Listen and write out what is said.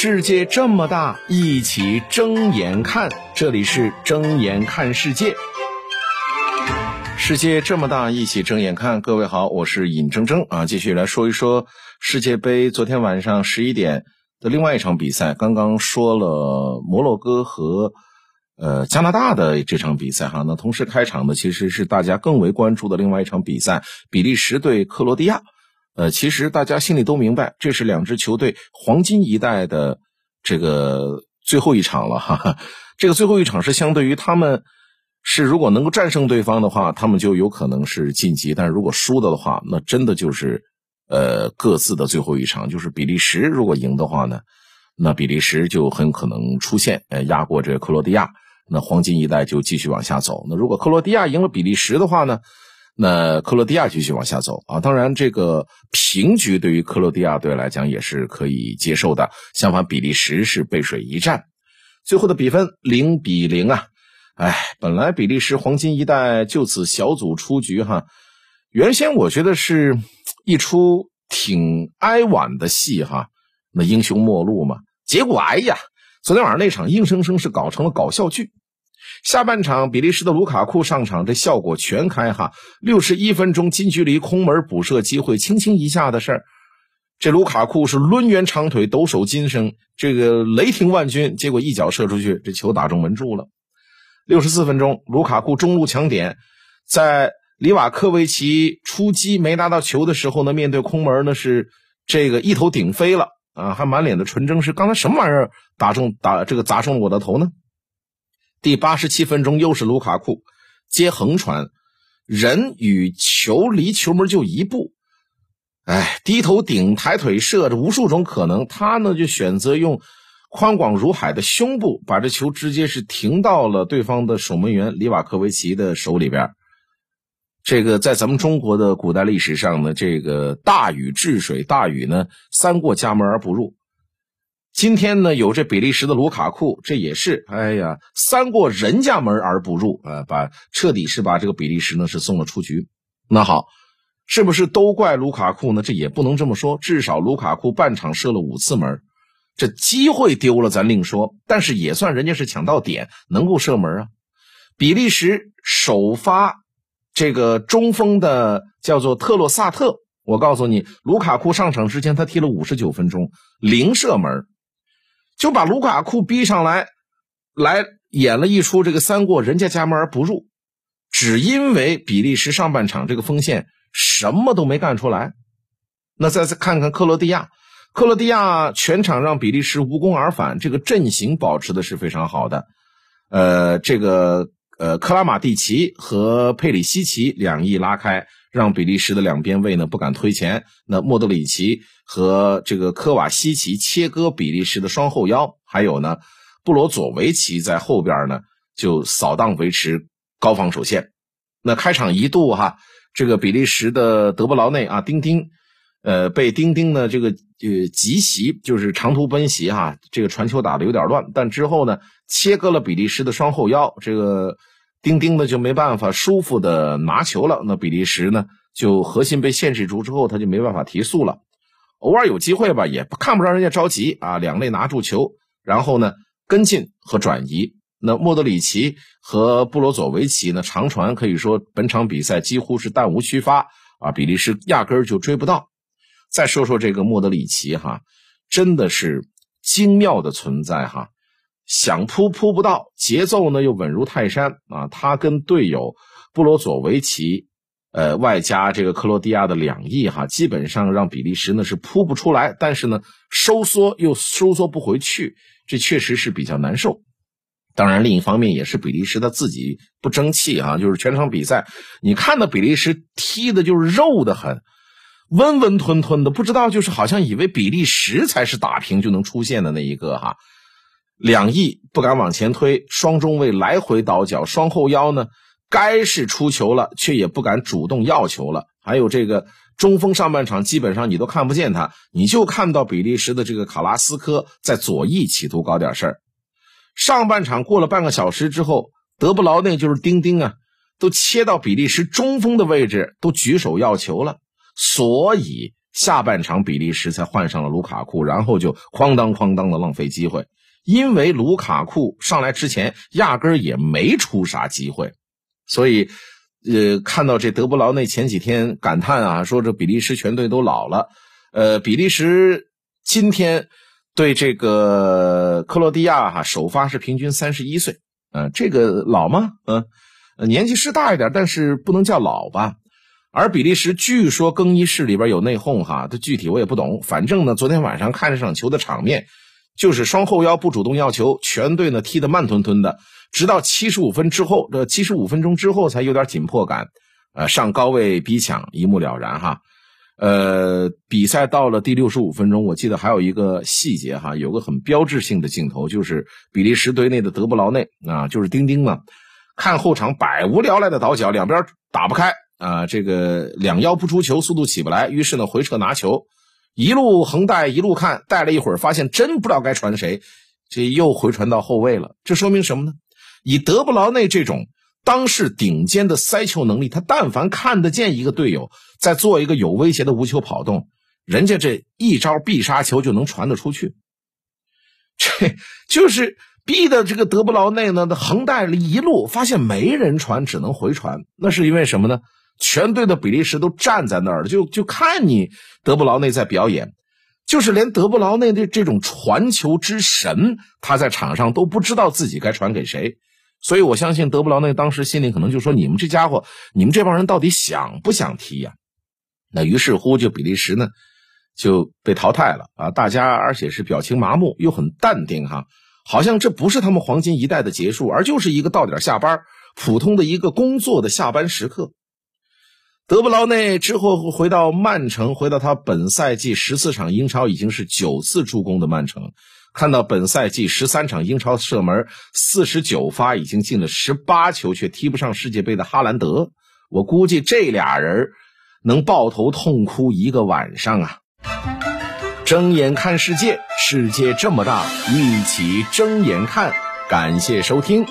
世界这么大，一起睁眼看。这里是睁眼看世界。世界这么大，一起睁眼看。各位好，我是尹铮铮啊，继续来说一说世界杯。昨天晚上十一点的另外一场比赛，刚刚说了摩洛哥和呃加拿大的这场比赛哈。那同时开场的其实是大家更为关注的另外一场比赛，比利时对克罗地亚。呃，其实大家心里都明白，这是两支球队黄金一代的这个最后一场了哈。哈这个最后一场是相对于他们，是如果能够战胜对方的话，他们就有可能是晋级；但是如果输的的话，那真的就是呃各自的最后一场。就是比利时如果赢的话呢，那比利时就很可能出现呃压过这克罗地亚，那黄金一代就继续往下走。那如果克罗地亚赢了比利时的话呢？那克罗地亚继续往下走啊，当然这个平局对于克罗地亚队来讲也是可以接受的。相反，比利时是背水一战，最后的比分零比零啊！哎，本来比利时黄金一代就此小组出局哈，原先我觉得是一出挺哀婉的戏哈，那英雄末路嘛。结果哎呀，昨天晚上那场硬生生是搞成了搞笑剧。下半场，比利时的卢卡库上场，这效果全开哈！六十一分钟，近距离空门补射机会，轻轻一下的事儿。这卢卡库是抡圆长腿，抖擞金声，这个雷霆万钧，结果一脚射出去，这球打中门柱了。六十四分钟，卢卡库中路抢点，在里瓦科维奇出击没拿到球的时候呢，面对空门呢是这个一头顶飞了啊，还满脸的纯真，是刚才什么玩意儿打中打这个砸中了我的头呢？第八十七分钟，又是卢卡库接横传，人与球离球门就一步，哎，低头顶，抬腿射，着无数种可能。他呢就选择用宽广如海的胸部，把这球直接是停到了对方的守门员里瓦科维奇的手里边。这个在咱们中国的古代历史上呢，这个大禹治水，大禹呢三过家门而不入。今天呢，有这比利时的卢卡库，这也是，哎呀，三过人家门而不入啊，把彻底是把这个比利时呢是送了出局。那好，是不是都怪卢卡库呢？这也不能这么说，至少卢卡库半场射了五次门，这机会丢了咱另说，但是也算人家是抢到点，能够射门啊。比利时首发这个中锋的叫做特洛萨特，我告诉你，卢卡库上场之前他踢了五十九分钟，零射门。就把卢卡库逼上来，来演了一出这个三过人家家门而不入，只因为比利时上半场这个锋线什么都没干出来。那再次看看克罗地亚，克罗地亚全场让比利时无功而返，这个阵型保持的是非常好的。呃，这个呃克拉马蒂奇和佩里西奇两翼拉开。让比利时的两边卫呢不敢推前，那莫德里奇和这个科瓦西奇切割比利时的双后腰，还有呢布罗佐维奇在后边呢就扫荡维持高防守线。那开场一度哈，这个比利时的德布劳内啊丁丁，呃被丁丁呢这个呃急袭，就是长途奔袭哈，这个传球打的有点乱，但之后呢切割了比利时的双后腰，这个。丁丁呢就没办法舒服的拿球了，那比利时呢就核心被限制住之后，他就没办法提速了。偶尔有机会吧，也看不着人家着急啊，两肋拿住球，然后呢跟进和转移。那莫德里奇和布罗佐维奇呢长传，可以说本场比赛几乎是弹无虚发啊，比利时压根儿就追不到。再说说这个莫德里奇哈，真的是精妙的存在哈。想扑扑不到，节奏呢又稳如泰山啊！他跟队友布罗佐维奇，呃，外加这个克罗地亚的两翼哈，基本上让比利时呢是扑不出来，但是呢收缩又收缩不回去，这确实是比较难受。当然，另一方面也是比利时他自己不争气啊，就是全场比赛你看到比利时踢的就是肉的很，温温吞吞的，不知道就是好像以为比利时才是打平就能出现的那一个哈。两翼不敢往前推，双中卫来回倒脚，双后腰呢，该是出球了，却也不敢主动要球了。还有这个中锋上半场基本上你都看不见他，你就看到比利时的这个卡拉斯科在左翼企图搞点事儿。上半场过了半个小时之后，德布劳内就是丁丁啊，都切到比利时中锋的位置，都举手要球了。所以下半场比利时才换上了卢卡库，然后就哐当哐当的浪费机会，因为卢卡库上来之前压根儿也没出啥机会，所以，呃，看到这德布劳内前几天感叹啊，说这比利时全队都老了，呃，比利时今天对这个克罗地亚哈首发是平均三十一岁，嗯，这个老吗？嗯，年纪是大一点，但是不能叫老吧。而比利时据说更衣室里边有内讧，哈，这具体我也不懂。反正呢，昨天晚上看这场球的场面，就是双后腰不主动要球，全队呢踢得慢吞吞的，直到七十五分之后，这七十五分钟之后才有点紧迫感，呃，上高位逼抢，一目了然哈。呃，比赛到了第六十五分钟，我记得还有一个细节哈，有个很标志性的镜头，就是比利时队内的德布劳内啊，就是丁丁嘛，看后场百无聊赖的倒脚，两边打不开。啊，这个两腰不出球，速度起不来，于是呢回撤拿球，一路横带一路看，带了一会儿，发现真不知道该传谁，这又回传到后卫了。这说明什么呢？以德布劳内这种当世顶尖的塞球能力，他但凡看得见一个队友在做一个有威胁的无球跑动，人家这一招必杀球就能传得出去。这就是逼的这个德布劳内呢，横带了一路，发现没人传，只能回传。那是因为什么呢？全队的比利时都站在那儿，就就看你德布劳内在表演，就是连德布劳内的这种传球之神，他在场上都不知道自己该传给谁，所以我相信德布劳内当时心里可能就说：“你们这家伙，你们这帮人到底想不想踢呀？”那于是乎，就比利时呢就被淘汰了啊！大家而且是表情麻木又很淡定哈，好像这不是他们黄金一代的结束，而就是一个到点下班普通的一个工作的下班时刻。德布劳内之后回到曼城，回到他本赛季十四场英超已经是九次助攻的曼城，看到本赛季十三场英超射门四十九发，已经进了十八球，却踢不上世界杯的哈兰德，我估计这俩人能抱头痛哭一个晚上啊！睁眼看世界，世界这么大，一起睁眼看。感谢收听。